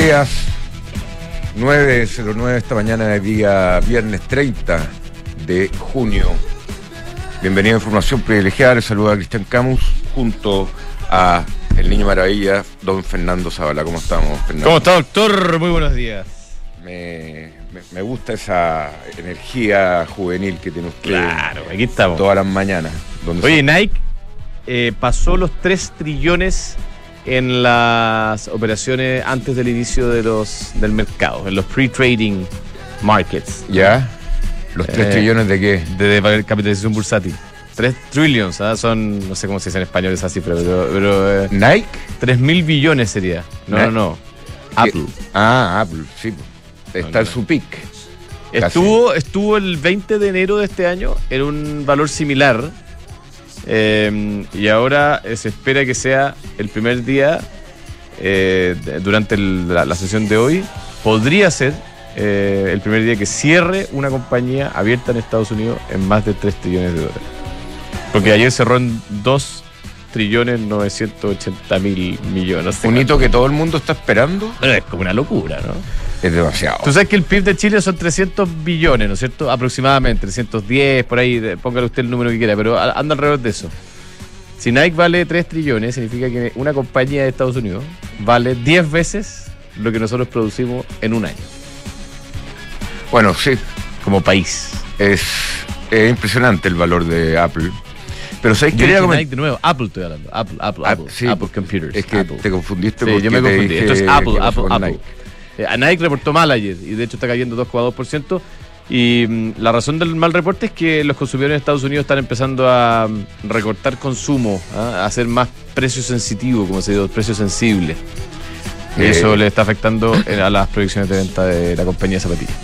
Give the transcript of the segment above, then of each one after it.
Días. 9.09 esta mañana de día viernes 30 de junio. Bienvenido a Información Privilegiada. Les saluda a Cristian Camus junto a el Niño Maravilla, don Fernando Zavala. ¿Cómo estamos, Fernando? ¿Cómo está, doctor? Muy buenos días. Me, me- me gusta esa energía juvenil que tiene usted Claro, aquí estamos. todas las mañanas. Oye, Nike eh, pasó los 3 trillones en las operaciones antes del inicio de los, del mercado, en los pre-trading markets ¿Ya? ¿Los tres Eh, trillones de qué? de, de capitalización bursátil. 3 trillions, ¿ah? son, no sé cómo se dice en español esa cifra, pero, pero eh, ¿Nike? 3 mil billones sería. No, no, no. Apple. Ah, Apple, sí. Está No, en su pick. Estuvo, estuvo el 20 de enero de este año en un valor similar. Eh, y ahora se espera que sea el primer día eh, durante el- la, la sesión de hoy. Podría ser eh, el primer día que cierre una compañía abierta en Estados Unidos en más de 3 trillones de dólares. Porque ayer cerró en 2 trillones 980 mil millones. Un hito que todo el mundo está esperando. Bueno, es como una locura, ¿no? Es demasiado. Tú sabes que el PIB de Chile son 300 billones, ¿no es cierto? Aproximadamente, 310, por ahí, póngale usted el número que quiera, pero anda alrededor de eso. Si Nike vale 3 trillones, significa que una compañía de Estados Unidos vale 10 veces lo que nosotros producimos en un año, Bueno, sí, como país. es, es impresionante el valor de Apple. Pero ¿sabes? Yo Quería. Nike de nuevo, Apple estoy hablando, Apple, Apple, Ah, Apple, sí, Apple Computers. Es que Apple. te confundiste Sí, porque yo me confundí. Esto es qué Apple, Apple, Apple. Nike. Eh, a Nike reportó mal ayer y de hecho está cayendo 2,2%. Y mm, la razón del mal reporte es que los consumidores en Estados Unidos están empezando a mm, recortar consumo, ¿ah? a hacer más precio sensitivo, como se dice, precio sensible. Y Eh, eso le está afectando eh, a las proyecciones de venta de la compañía de zapatillas.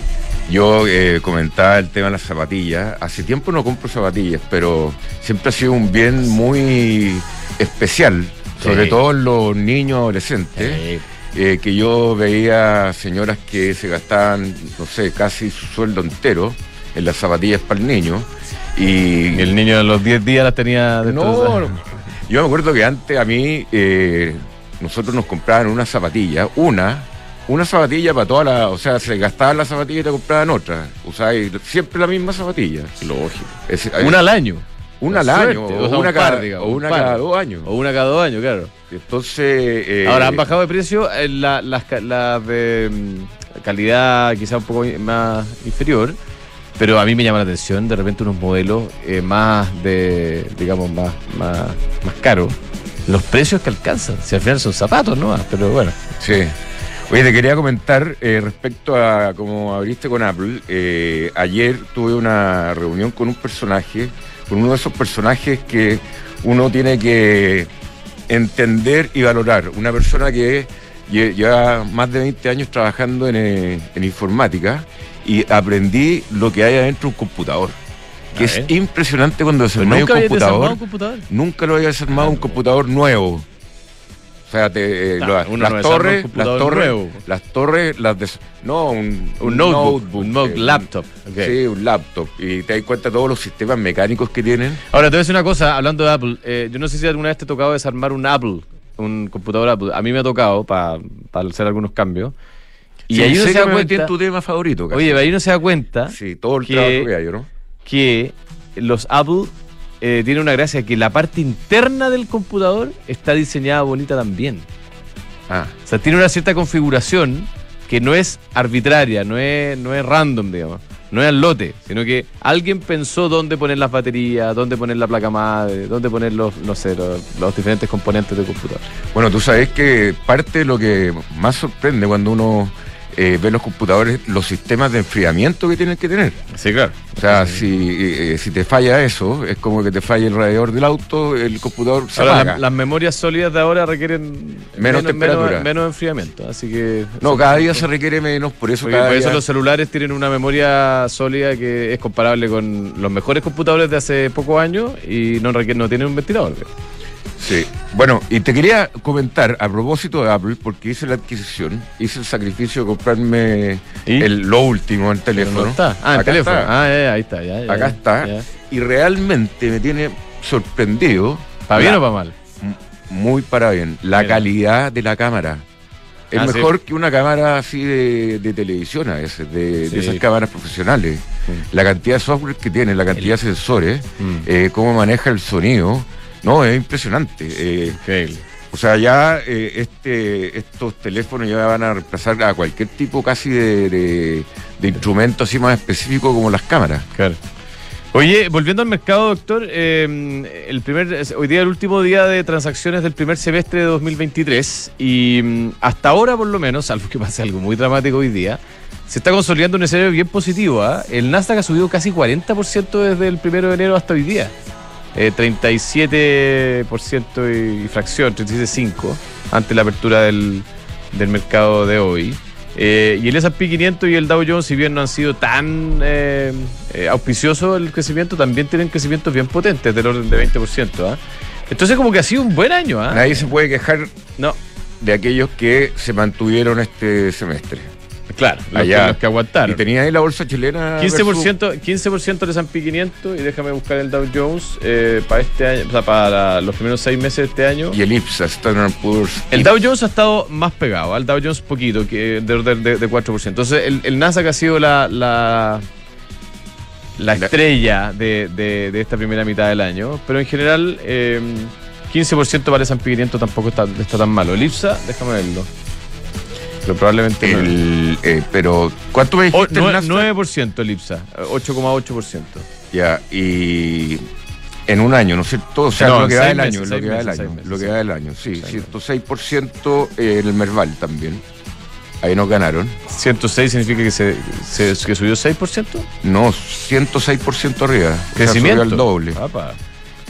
Yo eh, comentaba el tema de las zapatillas. Hace tiempo no compro zapatillas, pero siempre ha sido un bien muy especial, sobre Sí. todo en los niños adolescentes. Eh, que yo veía señoras que se gastaban, no sé, casi su sueldo entero en las zapatillas para el niño. Y, el niño a los 10 días las tenía no, destrozadas. no. yo me acuerdo que antes a mí eh, nosotros nos compraban una zapatilla, una, una zapatilla para toda la, o sea, se gastaban la zapatilla y te compraban otra. Usáis siempre la misma zapatilla. Lógico. Es- Una al año. una al Suerte, año, o o sea, una, un par, cada, digamos, o un una par. cada dos años. O una cada dos años, claro. Entonces. eh, Ahora han bajado de precio eh, la- las, ca- las de mm, calidad quizá un poco más inferior, pero a mí me llama la atención de repente unos modelos eh, más de, digamos, más, más, más caros. Los precios que alcanzan, si al final son zapatos, ¿no? Pero bueno. Sí. Oye, te quería comentar eh, respecto a cómo abriste con Apple. eh, ayer tuve una reunión con un personaje, con uno de esos personajes que uno tiene que entender y valorar. Una persona que lle- lleva más de 20 años trabajando en, eh, en informática y aprendí lo que hay adentro de un computador. Que es impresionante cuando desarmáis un ¿Nunca habías desarmado computador. un computador? Nunca lo había desarmado un computador nuevo. O sea, te, eh, Ah, no las, desarma un torres, las torres, nuevo. las torres, las no, un, Un notebook, un note- eh, laptop. Sí, un laptop. Y te das cuenta de todos los sistemas mecánicos que tienen. Ahora, te voy a decir una cosa, hablando de Apple. eh, yo no sé si alguna vez te ha tocado desarmar un Apple, un computador Apple. A mí me ha tocado para hacer algunos cambios. Y Sí, ahí uno sé se da metí en cuenta. tu tema favorito. casi. Oye, ahí uno se da cuenta sí, todo el que- trabajo que hay, ¿no? que los Apple eh, tienen una gracia que la parte interna del computador está diseñada bonita también. Ah, O sea, tiene una cierta configuración que no es arbitraria, no es, no es random, digamos. No es al lote, sino que alguien pensó dónde poner las baterías, dónde poner la placa madre, dónde poner los, no sé, los, los diferentes componentes del computador. bueno, tú sabes que parte de lo que más sorprende cuando uno eh, ve los computadores, los sistemas de enfriamiento que tienen que tener. Sí, claro. O sea, si, eh, si te falla eso, es como que te falla el radiador del auto, el computador se Ahora, apaga. la- las memorias sólidas de ahora requieren Menos temperatura. menos, menos enfriamiento, así que... No, cada día se requiere menos, por eso cada por eso día- los celulares tienen una memoria sólida que es comparable con los mejores computadores de hace pocos años y no, requiere- no tienen un ventilador. Sí. Bueno, y te quería comentar a propósito de Apple, porque hice la adquisición, hice el sacrificio de comprarme el, lo último en teléfono. no está. Ah, en teléfono. está. Ah, eh, ahí está. Ya, ya, Acá está. ya. Y realmente me tiene sorprendido. ¿Para bien o para mal? Muy para bien. La calidad de la cámara. Es Ah, sí. mejor que una cámara así de, de televisión a veces, de, Sí. de esas cámaras profesionales. La cantidad de software que tiene, la cantidad de sensores, Mm. eh, cómo maneja el sonido, no, es impresionante. Eh, o sea, ya eh, este, estos teléfonos ya van a reemplazar a cualquier tipo casi de, de, de instrumento así más específico como las cámaras. Claro. Oye, volviendo al mercado, doctor, eh, el primer, hoy día es el último día de transacciones del primer semestre de 2023 y mm, hasta ahora por lo menos, salvo que pase algo muy dramático hoy día, se está consolidando un escenario bien positivo. ¿ah? El Nasdaq ha subido casi 40% desde el primero de enero hasta hoy día. Eh, 37% y fracción, 37,5 ante la apertura del, del mercado de hoy. Eh, y el S&P 500 y el Dow Jones, si bien no han sido tan eh, eh, auspiciosos el crecimiento, también tienen crecimientos bien potentes, del orden de 20%. ¿ah? Entonces como que ha sido un buen año. ¿ah? Nadie se puede quejar No, de aquellos que se mantuvieron este semestre. Claro, los, Allá. que, los que Y aguantaron. tenía ahí la bolsa chilena. 15%, 15 del S&P 500 y déjame buscar el Dow Jones eh, para este año, o sea, para los primeros seis meses de este año. versus- Y el IPSA, Standard Poor's. El Dow Jones ha estado más pegado, al Dow Jones poquito, que de orden de, de 4%. Entonces, el, el Nasdaq ha sido la, la, la estrella de, de- de esta primera mitad del año, pero en general, eh, 15% para el S&P 500 tampoco está, está tan malo. El IPSA, déjame verlo. Pero probablemente no. El, eh, pero, ¿cuánto me O- dijiste? el nue- Nasdaq? 9% el IPSA, eh, 8,8%. Ya, y en un año, ¿no es cierto? O sea, No, lo que va del año, lo que va del año, lo que sí. va del año, sí, Seis 106% en el Merval también. Ahí nos ganaron. 106 significa que se, se- que subió 6%. No, 106% arriba. O sea, Crecimiento. subió al doble. Apa.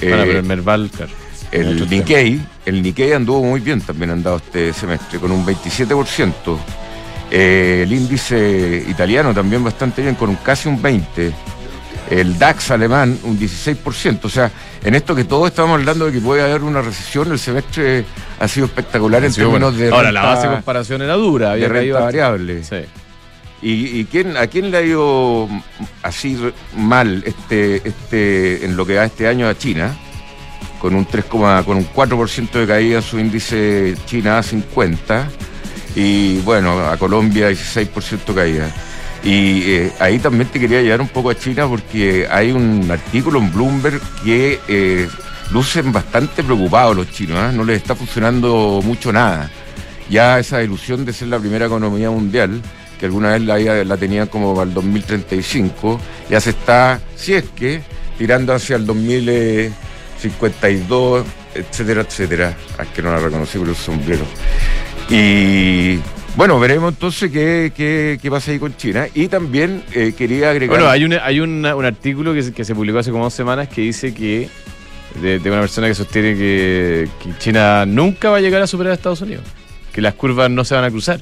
Eh, Bueno, pero el Merval, claro. El. Nikkei, el Nikkei anduvo muy bien también andado este semestre, con un 27%. Eh, el índice italiano también bastante bien, con un casi un 20%. El DAX alemán, un 16%. O sea, en esto que todos estamos hablando de que puede haber una recesión, el semestre ha sido espectacular en Ha sido bueno. términos de Ahora, la renta- base de comparación era dura. de Había renta caído variable. Sí. ¿Y, y quién, a quién le ha ido así mal este, este, en lo que va este año a China? Con un 3, con un 4% de caída su índice China A50 y bueno, a Colombia 16% caída. Y eh, ahí también te quería llevar un poco a China porque hay un artículo en Bloomberg que eh, lucen bastante preocupados los chinos, ¿ah? no les está funcionando mucho nada. Ya esa ilusión de ser la primera economía mundial, que alguna vez la, tenían como para el 2035, ya se está, si es que, tirando hacia el 2052, etcétera, etcétera. Ah, Es que no la reconocí por el sombrero. Y bueno, veremos entonces qué, qué, qué pasa ahí con China. Y también eh, quería agregar... Bueno, hay, un, hay una- un artículo que se, que se publicó hace como dos semanas que dice que de, de una persona que sostiene que, que China nunca va a llegar a superar a Estados Unidos. Que las curvas no se van a cruzar.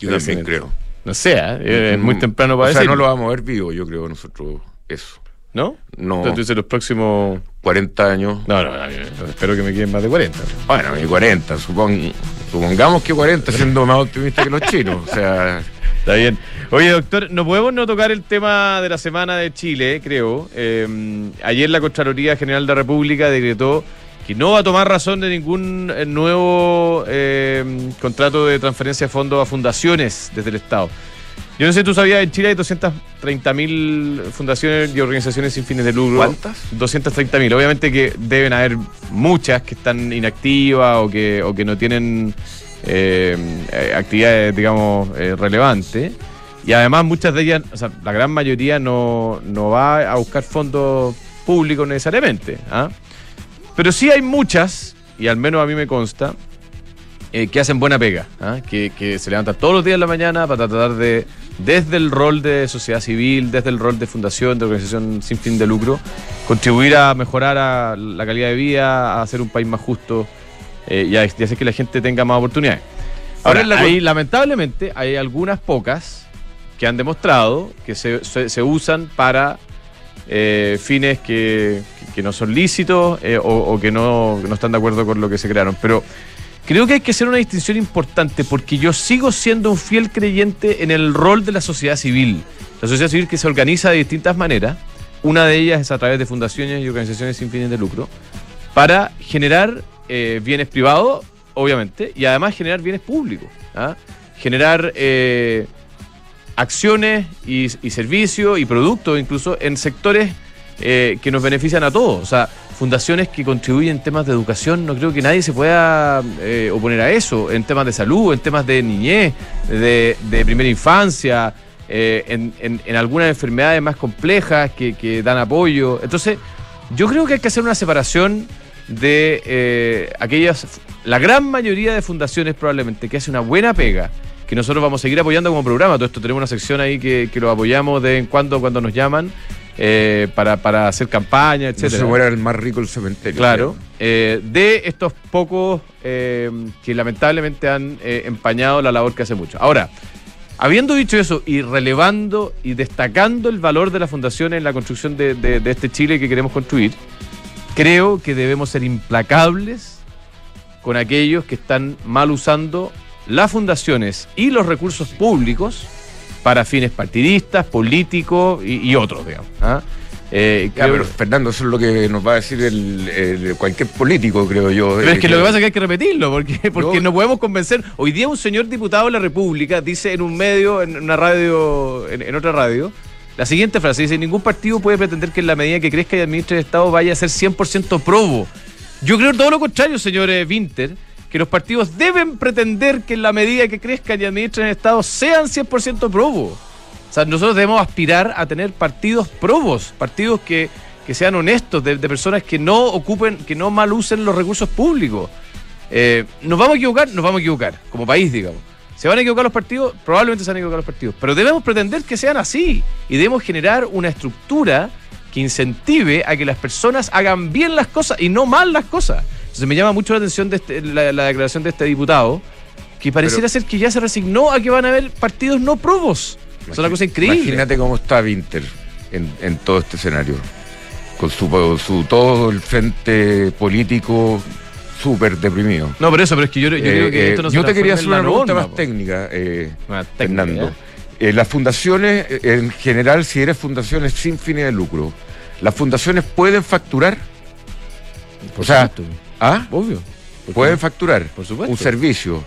yo también creo. No sé, ¿eh? es muy Mm, temprano para O sea, decir. no lo vamos a ver vivo, yo creo, nosotros, eso. ¿No? No, Entonces, los próximos. 40 años. No, no, no, espero que me queden más de 40. Bueno, y 40, supon- supongamos que 40, siendo más optimista que los chinos. O sea, Está bien. Oye, doctor, no podemos no tocar el tema de la semana de Chile, creo. Eh, ayer la Contraloría General de la República decretó que no va a tomar razón de ningún eh, nuevo eh, contrato de transferencia de fondos a fundaciones desde el Estado. Yo no sé, tú sabías, en Chile hay 230 mil fundaciones y organizaciones sin fines de lucro. ¿Cuántas? 230 mil. Obviamente que deben haber muchas que están inactivas o que, o que no tienen eh, eh, actividades, digamos, eh, relevantes. Y además muchas de ellas, o sea, la gran mayoría no, no va a buscar fondos públicos necesariamente. ¿ah? Pero sí hay muchas, y al menos a mí me consta, eh, que hacen buena pega, ¿ah? que, que se levantan todos los días en la mañana para tratar de, desde el rol de sociedad civil, desde el rol de fundación, de organización sin fin de lucro, contribuir a mejorar a la calidad de vida, a hacer un país más justo eh, y, a, y hacer que la gente tenga más oportunidades. Ahora, Ahora, ahí, lamentablemente, hay algunas pocas que han demostrado que se, se- se usan para eh, fines que, que no son lícitos o, o que no, que no están de acuerdo con lo que se crearon. Pero creo que hay que hacer una distinción importante porque yo sigo siendo un fiel creyente en el rol de la sociedad civil. La sociedad civil que se organiza de distintas maneras. Una de ellas es a través de fundaciones y organizaciones sin fines de lucro para generar eh, bienes privados obviamente, y además generar bienes públicos. ¿ah? Generar eh, acciones y, servicios y productos incluso en sectores eh, que nos benefician a todos. O sea, fundaciones que contribuyen en temas de educación, no creo que nadie se pueda eh, oponer a eso, en temas de salud, en temas de niñez, de, primera infancia, eh, en, algunas enfermedades más complejas que, dan apoyo. Entonces, yo creo que hay que hacer una separación de eh, aquellas, la gran mayoría de fundaciones probablemente que hace una buena pega, que nosotros vamos a seguir apoyando como programa. Todo esto tenemos una sección ahí que, lo apoyamos de en cuando cuando nos llaman eh, para, para hacer campaña, No etcétera. se muera el más rico el cementerio. Claro, eh, de estos pocos eh, que lamentablemente han empañado la labor que hace mucho. Ahora, habiendo dicho eso y relevando y destacando el valor de la fundación en la construcción de, de- de este Chile que queremos construir, creo que debemos ser implacables con aquellos que están mal usando las fundaciones y los recursos públicos para fines partidistas, políticos y, y otros, digamos. ¿ah? Eh, creo- pero Fernando, eso es lo que nos va a decir el, el- cualquier político, creo yo. Pero es Eh, que lo que pasa es que hay que repetirlo, porque, porque No. no podemos convencer. Hoy día un señor diputado de la República dice en un medio, en una radio, en, en otra radio, la siguiente frase, dice, ningún partido puede pretender que en la medida que crezca y administre el Estado vaya a ser 100% probo. Yo creo todo lo contrario, señor eh, Winter, que los partidos deben pretender que en la medida que crezcan y administren el Estado sean 100% probo. O sea, nosotros debemos aspirar a tener partidos probos, partidos que, que sean honestos, de, de personas que no ocupen, que no mal usen los recursos públicos. Eh, ¿Nos vamos a equivocar? Nos vamos a equivocar, como país, digamos. ¿Se van a equivocar los partidos? Probablemente se van a equivocar los partidos. Pero debemos pretender que sean así. Y debemos generar una estructura que incentive a que las personas hagan bien las cosas y no mal las cosas. Entonces me llama mucho la atención de este- la, la declaración de este diputado, que pareciera ser que ya se resignó a que van a haber partidos no probos. Es una cosa increíble. Imagínate cómo está Winter en, en todo este escenario. Con su, su todo el frente político súper deprimido. No, pero eso, pero es que yo, yo Eh, creo que eh, esto no se yo te quería hacer una pregunta norma, más técnica, eh, técnica, Fernando. Eh, las fundaciones, eh, en general, si eres fundaciones sin fines de lucro, ¿las fundaciones pueden facturar? Por o sea, supuesto. ¿Ah? obvio. ¿Por qué Pueden facturar Por supuesto. un servicio.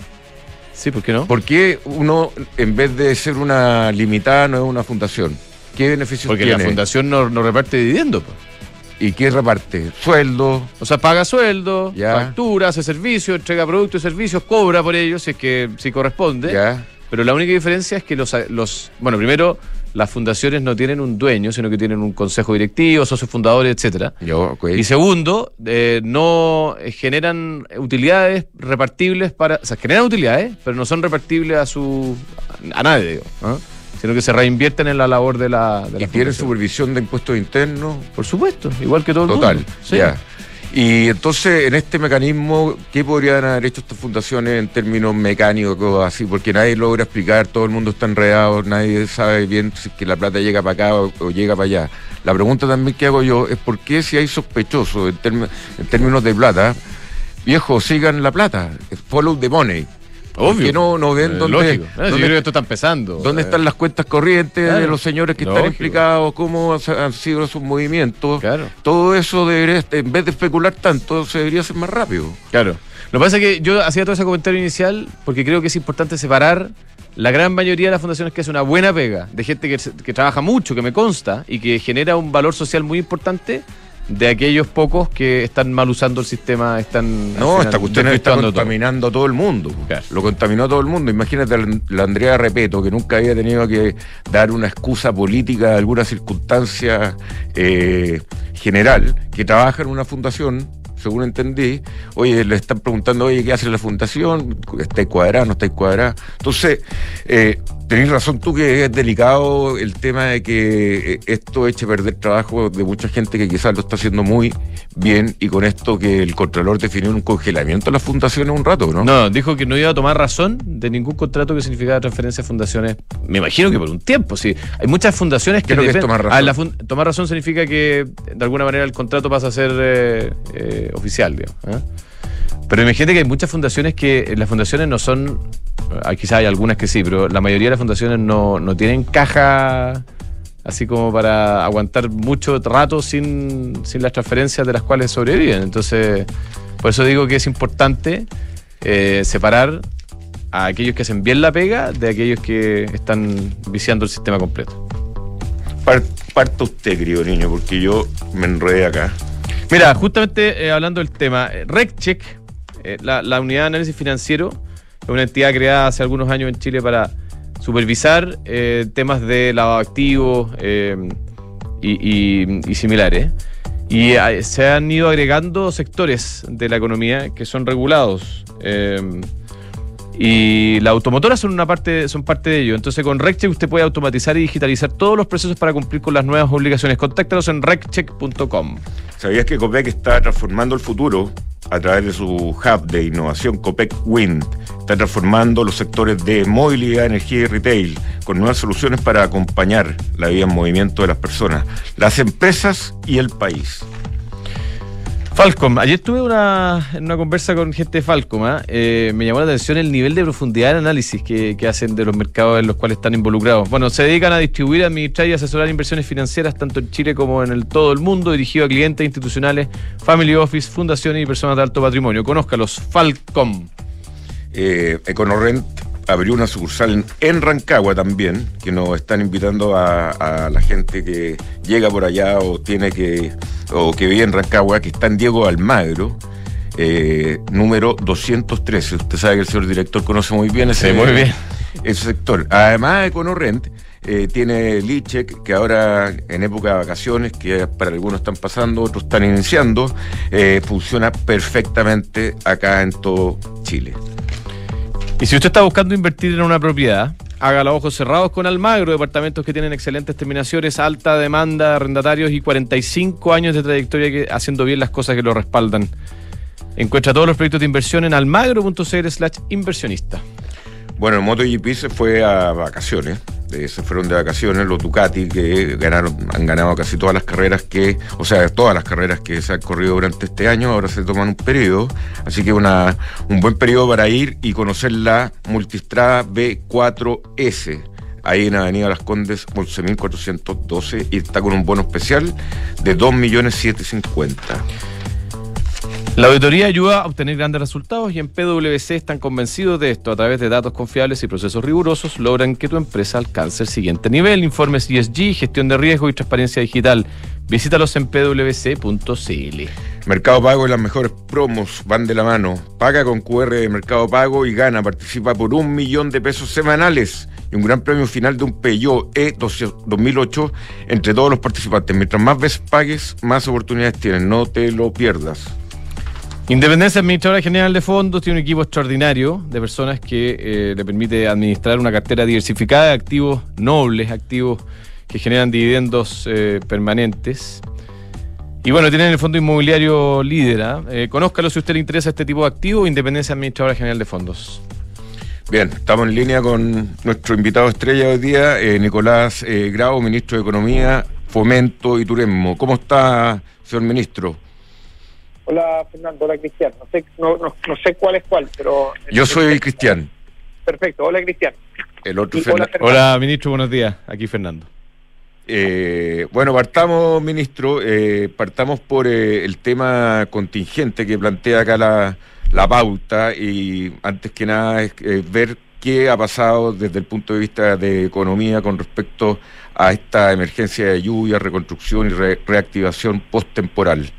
Sí, ¿por qué no? ¿Por qué uno, en vez de ser una limitada, no es una fundación? ¿Qué beneficios Porque tiene? la fundación no, no reparte dividendo. pues. ¿Y qué reparte? Sueldo. O sea, paga sueldo, Ya. factura, hace servicios, entrega productos y servicios, cobra por ellos si es que si corresponde. ¿Ya? Pero la única diferencia es que los, los. Bueno, primero, las fundaciones no tienen un dueño, sino que tienen un consejo directivo, socios fundadores, etcétera. Yo. Y segundo, eh, no eh, generan utilidades repartibles para. O sea, generan utilidades, pero no son repartibles a su. a nadie, digo. Sino que se reinvierten en la labor de la. De ¿Y la tienen supervisión de impuestos internos? Por supuesto, igual que todo el Total, mundo. Sí. ya. Y entonces, en este mecanismo, ¿qué podrían haber hecho estas fundaciones en términos mecánicos, así? Porque nadie logra explicar, todo el mundo está enredado, nadie sabe bien si que la plata llega para acá o, o llega para allá. La pregunta también que hago yo es por qué si hay sospechosos en, en términos de plata, viejo, sigan la plata, follow the money. ¿Por Obvio. qué no, no ven Eh, dónde, lógico. No, yo dónde- creo que esto está empezando. dónde Eh, están las cuentas corrientes Claro. de los señores que están implicados, cómo han- sido sus movimientos? Claro. Todo eso debería, en vez de especular tanto, se debería hacer más rápido. Claro. Lo que pasa es que yo hacía todo ese comentario inicial porque creo que es importante separar la gran mayoría de las fundaciones que hace una buena pega, de gente que, que trabaja mucho, que me consta, y que genera un valor social muy importante, de aquellos pocos que están mal usando el sistema, están... No, final esta cuestión está todo. contaminando a todo el mundo. Claro. Lo contaminó a todo el mundo. Imagínate la, la Andrea Repeto, que nunca había tenido que dar una excusa política a alguna circunstancia eh, general, que trabaja en una fundación, según entendí. Oye, le están preguntando, oye, ¿qué hace la fundación? ¿Está cuadrada? ¿No está cuadrada? Entonces, eh, tenés razón tú que es delicado el tema de que eh, esto eche a perder trabajo de mucha gente que quizás lo está haciendo muy bien y con esto que el Contralor definió un congelamiento de las fundaciones un rato, ¿no? No, dijo que no iba a tomar razón de ningún contrato que significara transferencia de fundaciones. Me imagino que por un tiempo, sí. Hay muchas fundaciones que. ¿Qué es lo que es tomar razón? Ah, la fun- tomar razón significa que de alguna manera el contrato pasa a ser eh, eh, oficial, digamos. ¿ah? Pero imagínate que hay muchas fundaciones que. eh, Las fundaciones no son. ah, Quizás hay algunas que sí, pero la mayoría de las fundaciones no, no tienen caja así como para aguantar mucho rato sin, sin las transferencias de las cuales sobreviven. Entonces, por eso digo que es importante eh, separar a aquellos que hacen bien la pega de aquellos que están viciando el sistema completo. Parto usted, querido niño, porque yo me enredé acá. Mira, justamente eh, hablando del tema, eh, RecCheck, eh, la, unidad de análisis financiero, es una entidad creada hace algunos años en Chile para supervisar temas de lavado de activos y, y, similares. Y se han ido agregando sectores de la economía que son regulados. Y las automotoras son una parte, son parte de ello. Entonces con RecCheck usted puede automatizar y digitalizar todos los procesos para cumplir con las nuevas obligaciones. Contáctanos en reccheck.com. ¿Sabías que Copec está transformando el futuro a través de su hub de innovación Copec Wind? Está transformando los sectores de movilidad, energía y retail con nuevas soluciones para acompañar la vida en movimiento de las personas, las empresas y el país. Falcom, ayer tuve una, una conversa con gente de Falcom. ¿ah? Eh, me llamó la atención el nivel de profundidad de análisis que, hacen de los mercados en los cuales están involucrados. Bueno, se dedican a distribuir, administrar y asesorar inversiones financieras tanto en Chile como en el, todo el mundo, dirigido a clientes institucionales, family office, fundaciones y personas de alto patrimonio. Conózcalos, Falcom. Eh, EconoRent abrió una sucursal en Rancagua también, que nos están invitando a, la gente que llega por allá o tiene que o que vive en Rancagua, que está en Diego Almagro. Eh, número 213. Usted sabe que el señor director conoce muy bien ese, muy bien. ese sector. Además, EconoRent eh, tiene Lichek, que ahora en época de vacaciones, que para algunos están pasando, otros están iniciando, eh, funciona perfectamente acá en todo Chile. Y si usted está buscando invertir en una propiedad, haga los ojos cerrados con Almagro, departamentos que tienen excelentes terminaciones, alta demanda de arrendatarios y 45 años de trayectoria que, haciendo bien las cosas que lo respaldan. Encuentra todos los proyectos de inversión en almagro.cl slash inversionista. Bueno, el MotoGP se fue a vacaciones se fueron de vacaciones los Ducati que ganaron, han ganado casi todas las carreras que, o sea, todas las carreras que se han corrido durante este año, ahora se toman un periodo, así que una, un buen periodo para ir y conocer la Multistrada B4S ahí en Avenida Las Condes, 11.412, y está con un bono especial de 2.750.000. La auditoría ayuda a obtener grandes resultados y en PwC están convencidos de esto. A través de datos confiables y procesos rigurosos logran que tu empresa alcance el siguiente nivel. Informes ESG, gestión de riesgo y transparencia digital. Visítalos en pwc.cl. Mercado Pago y las mejores promos van de la mano. Paga con QR de Mercado Pago y gana. Participa por un millón de pesos semanales y un gran premio final de un Peugeot E 2008 entre todos los participantes. Mientras más veces pagues, más oportunidades tienes. No te lo pierdas. Independencia Administradora General de Fondos tiene un equipo extraordinario de personas que eh, le permite administrar una cartera diversificada de activos nobles, activos que generan dividendos eh, permanentes. Y bueno, tienen el fondo inmobiliario líder. ¿ah? Eh, conózcalo si a usted le interesa este tipo de activos, Independencia Administradora General de Fondos. Bien, estamos en línea con nuestro invitado estrella hoy día, Nicolás Grau, ministro de Economía, Fomento y Turismo. ¿Cómo está, señor ministro? Hola Fernando, hola Cristian. No sé, no, no, sé cuál es cuál, pero... Yo soy Cristian. Perfecto, hola Cristian. El otro hola, ministro, buenos días. Aquí Fernando. Eh, bueno, partamos, ministro, eh, partamos por eh, el tema contingente que plantea acá la, la pauta y antes que nada es ver qué ha pasado desde el punto de vista de economía con respecto a esta emergencia de lluvia, reconstrucción y reactivación post-temporal.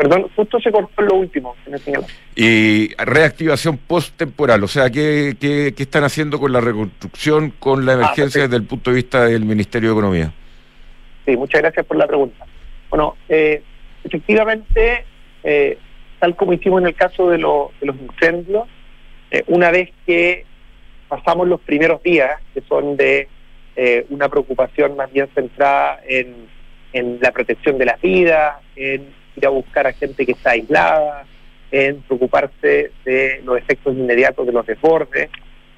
Perdón, justo se cortó lo último. Y reactivación post-temporal, o sea, ¿qué, ¿qué, están haciendo con la reconstrucción, con la ah, emergencia desde el punto de vista del Ministerio de Economía? Sí, muchas gracias por la pregunta. Bueno, eh, efectivamente, eh, tal como hicimos en el caso de, de los incendios, eh, una vez que pasamos los primeros días, que son de una preocupación más bien centrada en, en la protección de las vidas, en a buscar a gente que está aislada, en preocuparse de los efectos inmediatos de los desbordes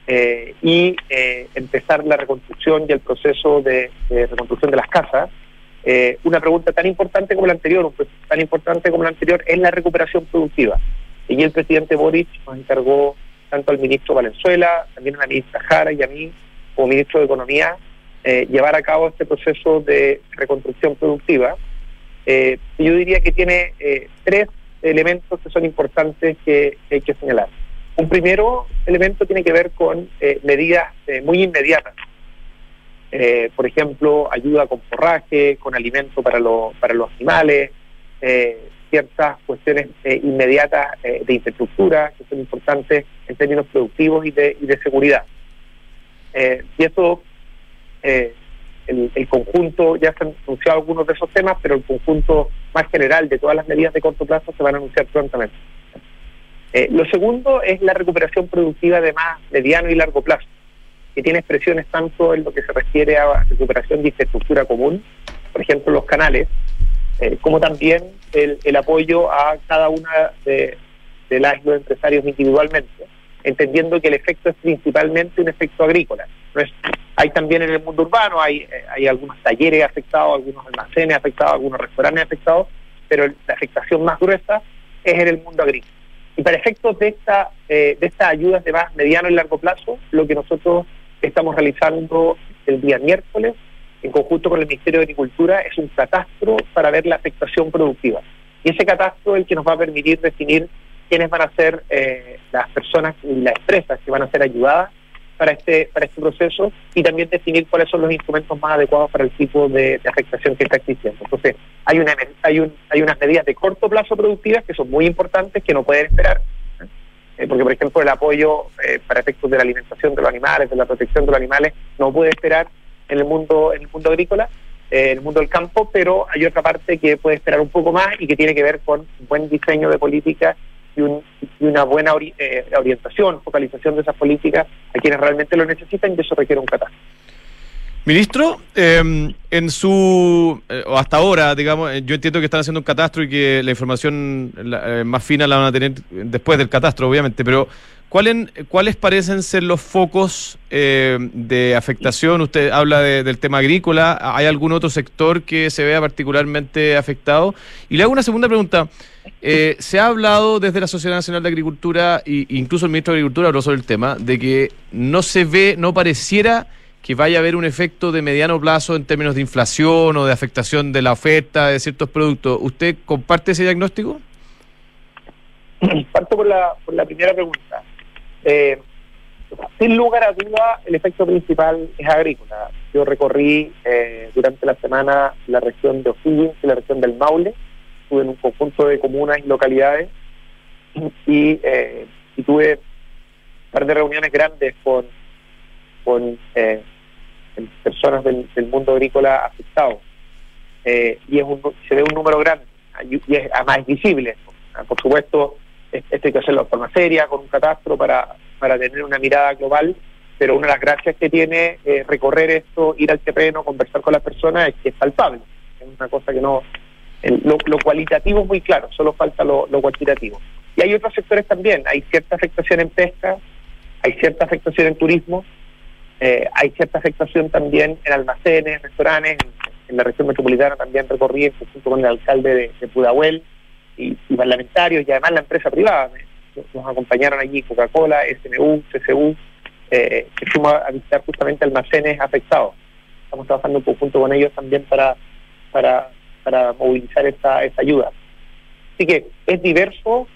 eh, y eh, empezar la reconstrucción y el proceso de, reconstrucción de las casas. Eh, una pregunta tan importante como la anterior, un proceso tan importante como la anterior, es la recuperación productiva. Y el presidente Boric nos encargó tanto al ministro Valenzuela, también a la ministra Jara y a mí, como ministro de Economía, llevar a cabo este proceso de reconstrucción productiva eh, yo diría que tiene eh, tres elementos que son importantes que, hay que señalar. Un primero elemento tiene que ver con eh, medidas muy inmediatas. Por ejemplo, ayuda con forraje, con alimento para, para los animales, ciertas cuestiones inmediatas de infraestructura que son importantes en términos productivos y de, y de seguridad. y eso el, conjunto, ya se han anunciado algunos de esos temas, pero el conjunto más general de todas las medidas de corto plazo se van a anunciar prontamente. Eh, lo segundo es la recuperación productiva de más mediano y largo plazo, que tiene expresiones tanto en lo que se refiere a recuperación de infraestructura común, por ejemplo los canales, eh, como también el, apoyo a cada una de, de las los empresarios individualmente, entendiendo que el efecto es principalmente un efecto agrícola. No es hay también en el mundo urbano, hay, eh, hay algunos talleres afectados, algunos almacenes afectados, algunos restaurantes afectados, pero la afectación más gruesa es en el mundo agrícola. Y para efectos de, esta, eh, de estas ayudas de más mediano y largo plazo, lo que nosotros estamos realizando el día miércoles, en conjunto con el Ministerio de Agricultura, es un catastro para ver la afectación productiva. Y ese catastro es el que nos va a permitir definir quiénes van a ser eh, las personas y las empresas que van a ser ayudadas para este para este proceso y también definir cuáles son los instrumentos más adecuados para el tipo de, afectación que está existiendo. Entonces, hay una hay un, hay unas medidas de corto plazo productivas que son muy importantes que no pueden esperar. Eh, porque, por ejemplo, el apoyo eh, para efectos de la alimentación de los animales, de la protección de los animales, no puede esperar en el mundo en el mundo agrícola, eh, el mundo del campo, pero hay otra parte que puede esperar un poco más y que tiene que ver con buen diseño de políticas y, una buena eh, orientación, focalización de esas políticas a quienes realmente lo necesitan y eso requiere un catástrofe. Ministro, em, en su, eh, o hasta ahora, digamos, eh, yo entiendo que están haciendo un catastro y que la información más fina la van a tener después del catastro, obviamente, pero ¿cuáles, ¿cuáles parecen ser los focos de afectación? Usted habla del tema agrícola, ¿hay algún otro sector que se vea particularmente afectado? Y le hago una segunda pregunta. Eh, se ha hablado desde la Sociedad Nacional de Agricultura e incluso el ministro de Agricultura habló sobre el tema de que no se ve, no pareciera que vaya a haber un efecto de mediano plazo en términos de inflación o de afectación de la oferta de ciertos productos. ¿Usted comparte ese diagnóstico? Parto por la, por la primera pregunta. Eh, sin lugar a duda, el efecto principal es agrícola. Yo recorrí eh, durante la semana la región de O'Higgins y la región del Maule estuve en un conjunto de comunas y localidades y, eh, tuve un par de reuniones grandes con, con eh, personas del, mundo agrícola afectados. Eh, y es un, se ve un número grande y es además visible. Por supuesto, esto hay que hacerlo de forma seria, con un catastro para, para tener una mirada global, pero una de las gracias que tiene recorrer esto, ir al terreno, conversar con las personas, es que es palpable. Es una cosa que no, lo, cualitativo es muy claro, solo falta lo, cuantitativo. Y hay otros sectores también, hay cierta afectación en pesca, hay cierta afectación en turismo, eh, hay cierta afectación también en almacenes, restaurantes, en, la región metropolitana también recorrí junto con el alcalde de, Pudahuel y, parlamentarios y además la empresa privada. Nos, acompañaron allí Coca-Cola, SMU, CCU, eh, que fuimos a visitar justamente almacenes afectados. Estamos trabajando en conjunto con ellos también para, para movilizar esta, ayuda. Así que es diverso,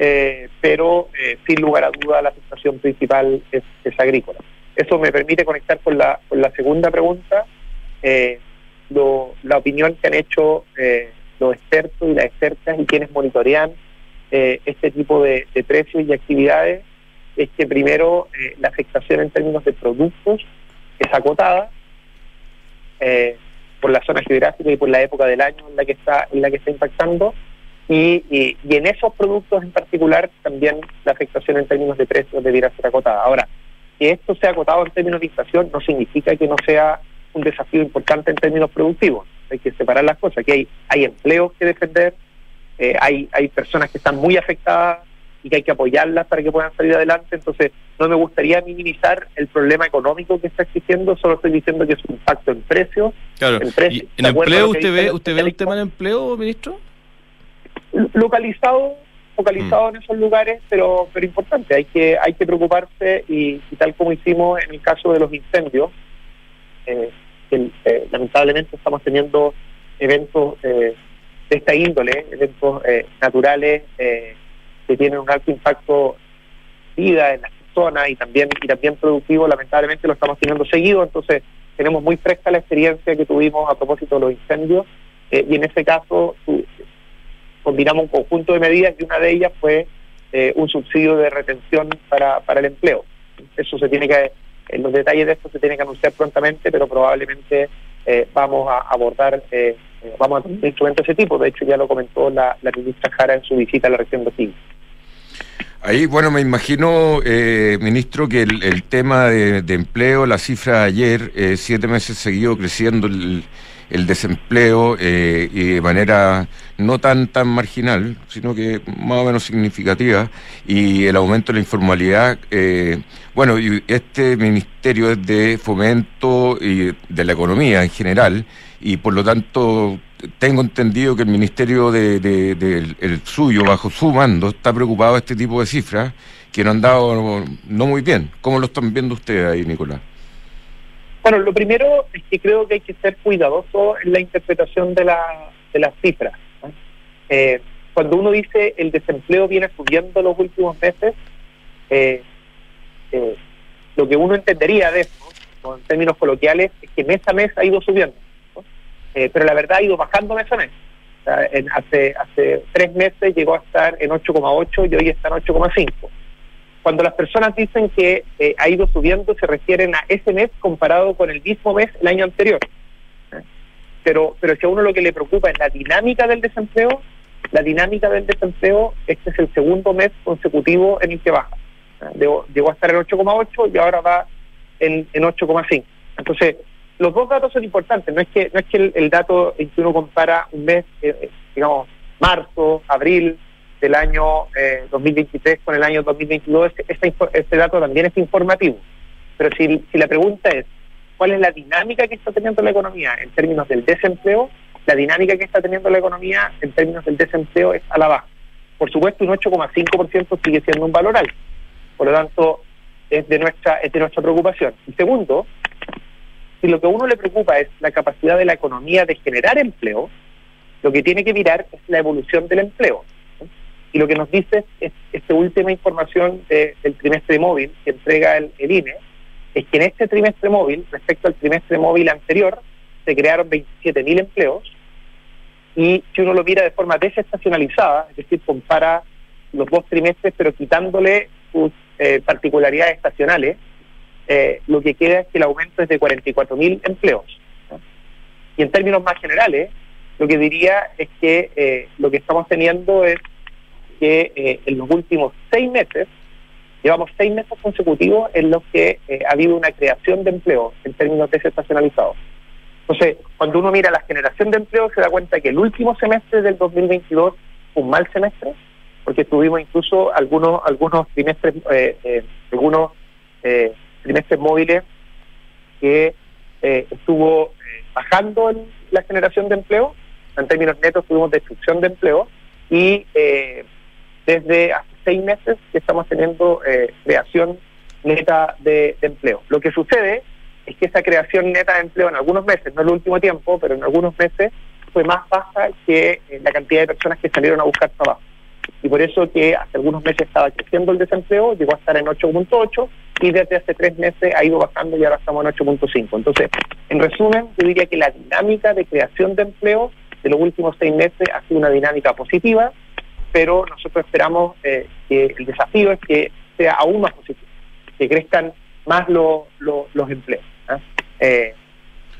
eh, pero eh, sin lugar a duda la situación principal es, agrícola. Eso me permite conectar con la, con la segunda pregunta, eh, la opinión que han hecho los expertos y las expertas y quienes monitorean este tipo de, de, precios y actividades es que primero la afectación en términos de productos es acotada. Eh, por la zona geográfica y por la época del año en la que está, en la que está impactando. Y, y, en esos productos en particular también la afectación en términos de precios debiera ser acotada. Ahora, que esto sea acotado en términos de inflación no significa que no sea un desafío importante en términos productivos. Hay que separar las cosas, que hay, hay empleos que defender, eh, hay, hay personas que están muy afectadas y que hay que apoyarlas para que puedan salir adelante. Entonces, no me gustaría minimizar el problema económico que está existiendo, solo estoy diciendo que es un impacto en precios. Claro. En, ¿En empleo usted ve, usted ve un tema de empleo, ministro? Localizado focalizado mm. en esos lugares, pero pero importante. Hay que hay que preocuparse y, tal como hicimos en el caso de los incendios, eh, eh, lamentablemente estamos teniendo eventos eh, esta índole, eventos eh, naturales eh, que tienen un alto impacto vida en las personas y también y también productivo, lamentablemente lo estamos teniendo seguido, entonces tenemos muy fresca la experiencia que tuvimos a propósito de los incendios y en ese caso combinamos un conjunto de medidas y una de ellas fue un subsidio de retención para, para el empleo. Eso se tiene que, en los detalles de esto se tiene que anunciar prontamente, pero probablemente vamos a abordar eh, vamos a tener instrumentos de ese tipo. De hecho, ya lo comentó la, ministra Jara en su visita a la región de O'Higgins. Ahí, bueno, me imagino, eh, ministro, que el, tema de, empleo, la cifra de ayer, eh, siete meses seguido creciendo el, el desempleo eh, y de manera no tan tan marginal, sino que más o menos significativa, y el aumento de la informalidad. Eh, bueno, y este ministerio es de fomento y de la economía en general, y por lo tanto tengo entendido que el ministerio de, el suyo, bajo su mando, está preocupado de este tipo de cifras que no han dado no muy bien. ¿Cómo lo están viendo ustedes ahí, Nicolás? Bueno, lo primero es que creo que hay que ser cuidadoso en la interpretación de, la, de las cifras. Eh, cuando uno dice el desempleo viene subiendo los últimos meses, eh, eh, lo que uno entendería de eso, en términos coloquiales, es que mes a mes ha ido subiendo. pero la verdad ha ido bajando mes a mes. hace, hace tres meses llegó a estar en 8,8 y hoy está en 8,5 cuando las personas dicen que eh, ha ido subiendo, se refieren a ese mes comparado con el mismo mes el año anterior. Pero, pero si a uno lo que le preocupa es la dinámica del desempleo, la dinámica del desempleo, este es el segundo mes consecutivo en el que baja. Llegó a estar en 8,8 y ahora va en, en 8,5. Entonces, los dos datos son importantes. No es que no es que el, dato en que uno compara un mes, eh, eh, digamos, marzo, abril, del año 2023 eh, con el año 2022, este, este, dato también es informativo. Pero si, si la pregunta es, ¿cuál es la dinámica que está teniendo la economía en términos del desempleo? La dinámica que está teniendo la economía en términos del desempleo es a la baja. Por supuesto, un 8,5% sigue siendo un valor alto. Por lo tanto, es de nuestra, es de nuestra preocupación. Y segundo, si lo que a uno le preocupa es la capacidad de la economía de generar empleo, lo que tiene que mirar es la evolución del empleo. Y lo que nos dice es esta última información del trimestre móvil que entrega el, INE, es que en este trimestre móvil, respecto al trimestre móvil anterior, se crearon 27.000 empleos y si uno lo mira de forma desestacionalizada, es decir, compara los dos trimestres pero quitándole sus eh, particularidades estacionales, eh, lo que queda es que el aumento es de 44.000 empleos. Y en términos más generales, lo que diría es que eh, lo que estamos teniendo es que eh, en los últimos seis meses, llevamos seis meses consecutivos en los que eh, ha habido una creación de empleo en términos desestacionalizados. Entonces, cuando uno mira la generación de empleo, se da cuenta que el último semestre del 2022 fue un mal semestre, porque tuvimos incluso algunos algunos trimestres eh, algunos trimestres móviles que estuvo bajando la generación de empleo, en términos netos tuvimos destrucción de empleo y desde hace seis meses que estamos teniendo eh, creación neta de, empleo. Lo que sucede es que esa creación neta de empleo en algunos meses, no en el último tiempo, pero en algunos meses fue más baja que eh, la cantidad de personas que salieron a buscar trabajo. Y por eso que hace algunos meses estaba creciendo el desempleo, llegó a estar en 8.8 y desde hace tres meses ha ido bajando y ahora estamos en 8.5. Entonces, en resumen, yo diría que la dinámica de creación de empleo de los últimos seis meses ha sido una dinámica positiva, pero nosotros esperamos eh, que el desafío es que sea aún más positivo, que crezcan más los empleos. ¿ah? Eh,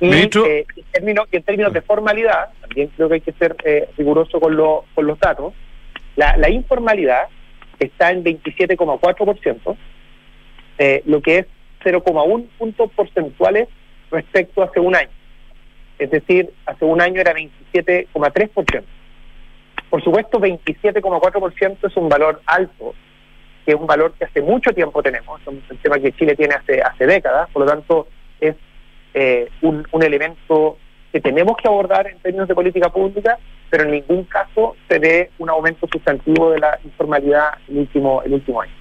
y, eh, en términos, en términos de formalidad, también creo que hay que ser riguroso con, con los datos, la, la informalidad está en 27,4%, lo que es 0,1 puntos porcentuales respecto a hace un año. Es decir, hace un año era 27,3%. Por supuesto, 27,4% es un valor alto, que es un valor que hace mucho tiempo tenemos, es un tema que Chile tiene hace, hace décadas, por lo tanto es eh, un, elemento que tenemos que abordar en términos de política pública, pero en ningún caso se ve un aumento sustantivo de la informalidad el último, el último año.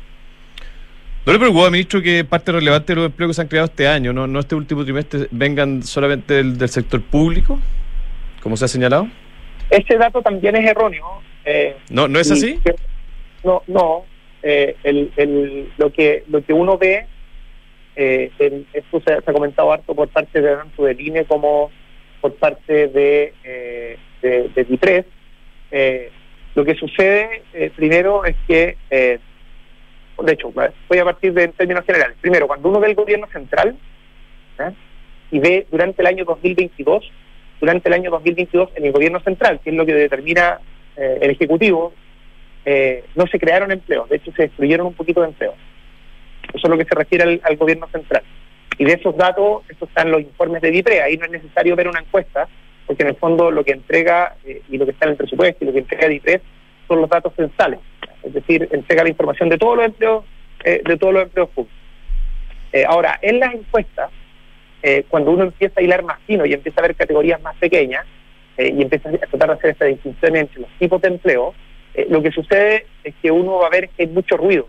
¿No le preocupa, ministro, que parte relevante de los empleos que se han creado este año, no, no este último trimestre, vengan solamente del sector público, como se ha señalado? Ese dato también es erróneo. Eh, no, ¿no es así? no, no. Eh, el, el, lo que lo que uno ve, eh, esto se, ha comentado harto por parte de tanto del INE como por parte de, eh, de, de eh, lo que sucede primero es que, de hecho, voy a partir de términos generales. Primero, cuando uno ve el gobierno central y ve durante el año 2022, durante el año 2022 en el gobierno central, que es lo que determina el Ejecutivo, eh, no se crearon empleos, de hecho se destruyeron un poquito de empleos. Eso es lo que se refiere al, gobierno central. Y de esos datos, estos están los informes de DIPRE, ahí no es necesario ver una encuesta, porque en el fondo lo que entrega eh, y lo que está en el presupuesto y lo que entrega DIPRE son los datos censales, es decir, entrega la información de todos los empleos, eh, de todos los empleos públicos. ahora, en las encuestas, cuando uno empieza a hilar más fino y empieza a ver categorías más pequeñas, y empieza a tratar de hacer esta distinción entre los tipos de empleo, eh, lo que sucede es que uno va a ver que hay mucho ruido.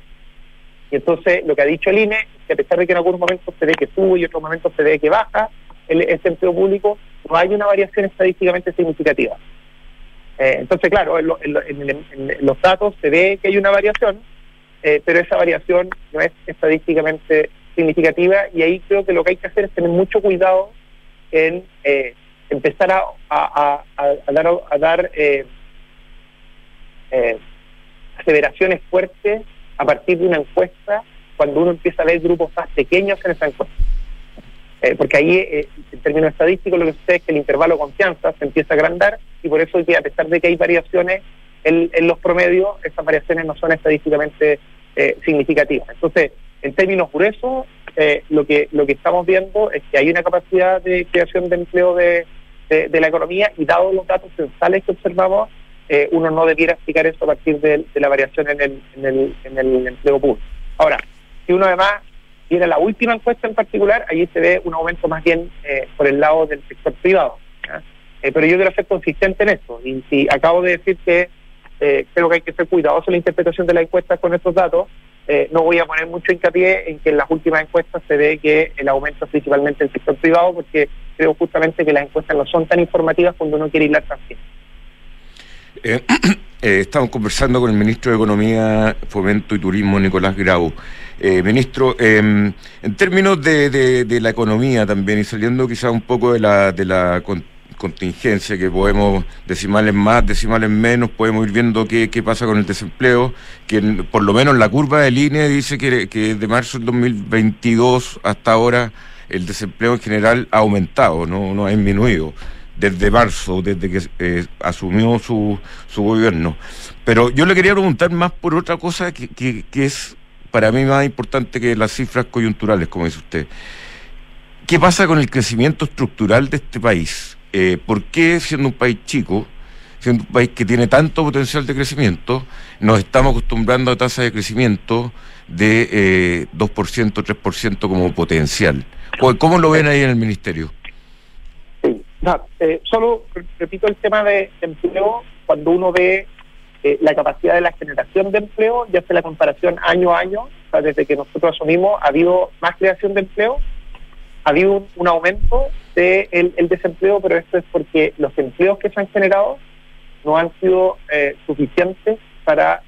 Y entonces lo que ha dicho el INE que a pesar de que en algunos momentos se ve que sube y en otros momentos se ve que baja el, ese empleo público, no hay una variación estadísticamente significativa. Eh, entonces, claro, en, los datos se ve que hay una variación, eh, pero esa variación no es estadísticamente significativa y ahí creo que lo que hay que hacer es tener mucho cuidado en empezar a, dar, a dar eh, aseveraciones fuertes a partir de una encuesta cuando uno empieza a ver grupos más pequeños en esa encuesta. Eh, porque ahí, eh, en términos estadísticos, lo que sucede es que el intervalo de confianza se empieza a agrandar y por eso, que a pesar de que hay variaciones en, los promedios, esas variaciones no son estadísticamente eh, significativas. Entonces, en términos gruesos, lo que lo que estamos viendo es que hay una capacidad de creación de empleo de, de la economía y dados los datos censales que observamos, eh, uno no debiera explicar eso a partir de, la variación en el, en, el, empleo público. Ahora, si uno además viene la última encuesta en particular, allí se ve un aumento más bien eh, por el lado del sector privado. Eh, pero yo quiero ser consistente en esto. Y si acabo de decir que creo que hay que ser cuidadoso en la interpretación de las encuestas con estos datos, no voy a poner mucho hincapié en que en las últimas encuestas se ve que el aumento es principalmente el sector privado, porque creo justamente que las encuestas no son tan informativas cuando uno quiere hilar tan bien. Eh, eh, estamos conversando con el ministro de Economía, Fomento y Turismo, Nicolás Grau. Eh, ministro, em, en términos de, la economía también, y saliendo quizá un poco de la, de la contingencia, que podemos, decimales más, decimales menos, podemos ir viendo qué, qué pasa con el desempleo, que por lo menos la curva de línea dice que, que de marzo del 2022 hasta ahora el desempleo en general ha aumentado, no, no ha disminuido desde marzo, desde que eh, asumió su, su gobierno. Pero yo le quería preguntar más por otra cosa que, que, es para mí más importante que las cifras coyunturales, como dice usted. ¿Qué pasa con el crecimiento estructural de este país? Eh, ¿Por qué, siendo un país chico, siendo un país que tiene tanto potencial de crecimiento, nos estamos acostumbrando a tasas de crecimiento de eh, 2%, 3% como potencial? ¿Cómo lo ven ahí en el ministerio? Eh, solo repito el tema de empleo, cuando uno ve eh, la capacidad de la generación de empleo, ya hace la comparación año a año, desde que nosotros asumimos, ha habido más creación de empleo, ha habido un, aumento del de el desempleo, pero esto es porque los empleos que se han generado no han sido eh, suficientes para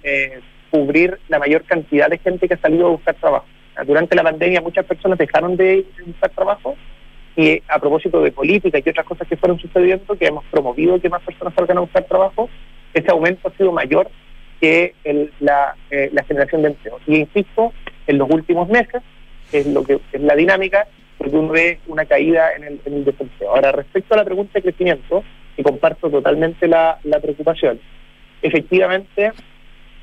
cubrir la mayor cantidad de gente que ha salido a buscar trabajo. Durante la pandemia muchas personas dejaron de buscar trabajo y a propósito de política y otras cosas que fueron sucediendo, que hemos promovido que más personas salgan a buscar trabajo, ese aumento ha sido mayor que la, eh, la, generación de empleo. Y insisto, en los últimos meses, es lo que es la dinámica, porque uno ve una caída en el, desempleo. Ahora, respecto a la pregunta de crecimiento, y comparto totalmente la, preocupación, efectivamente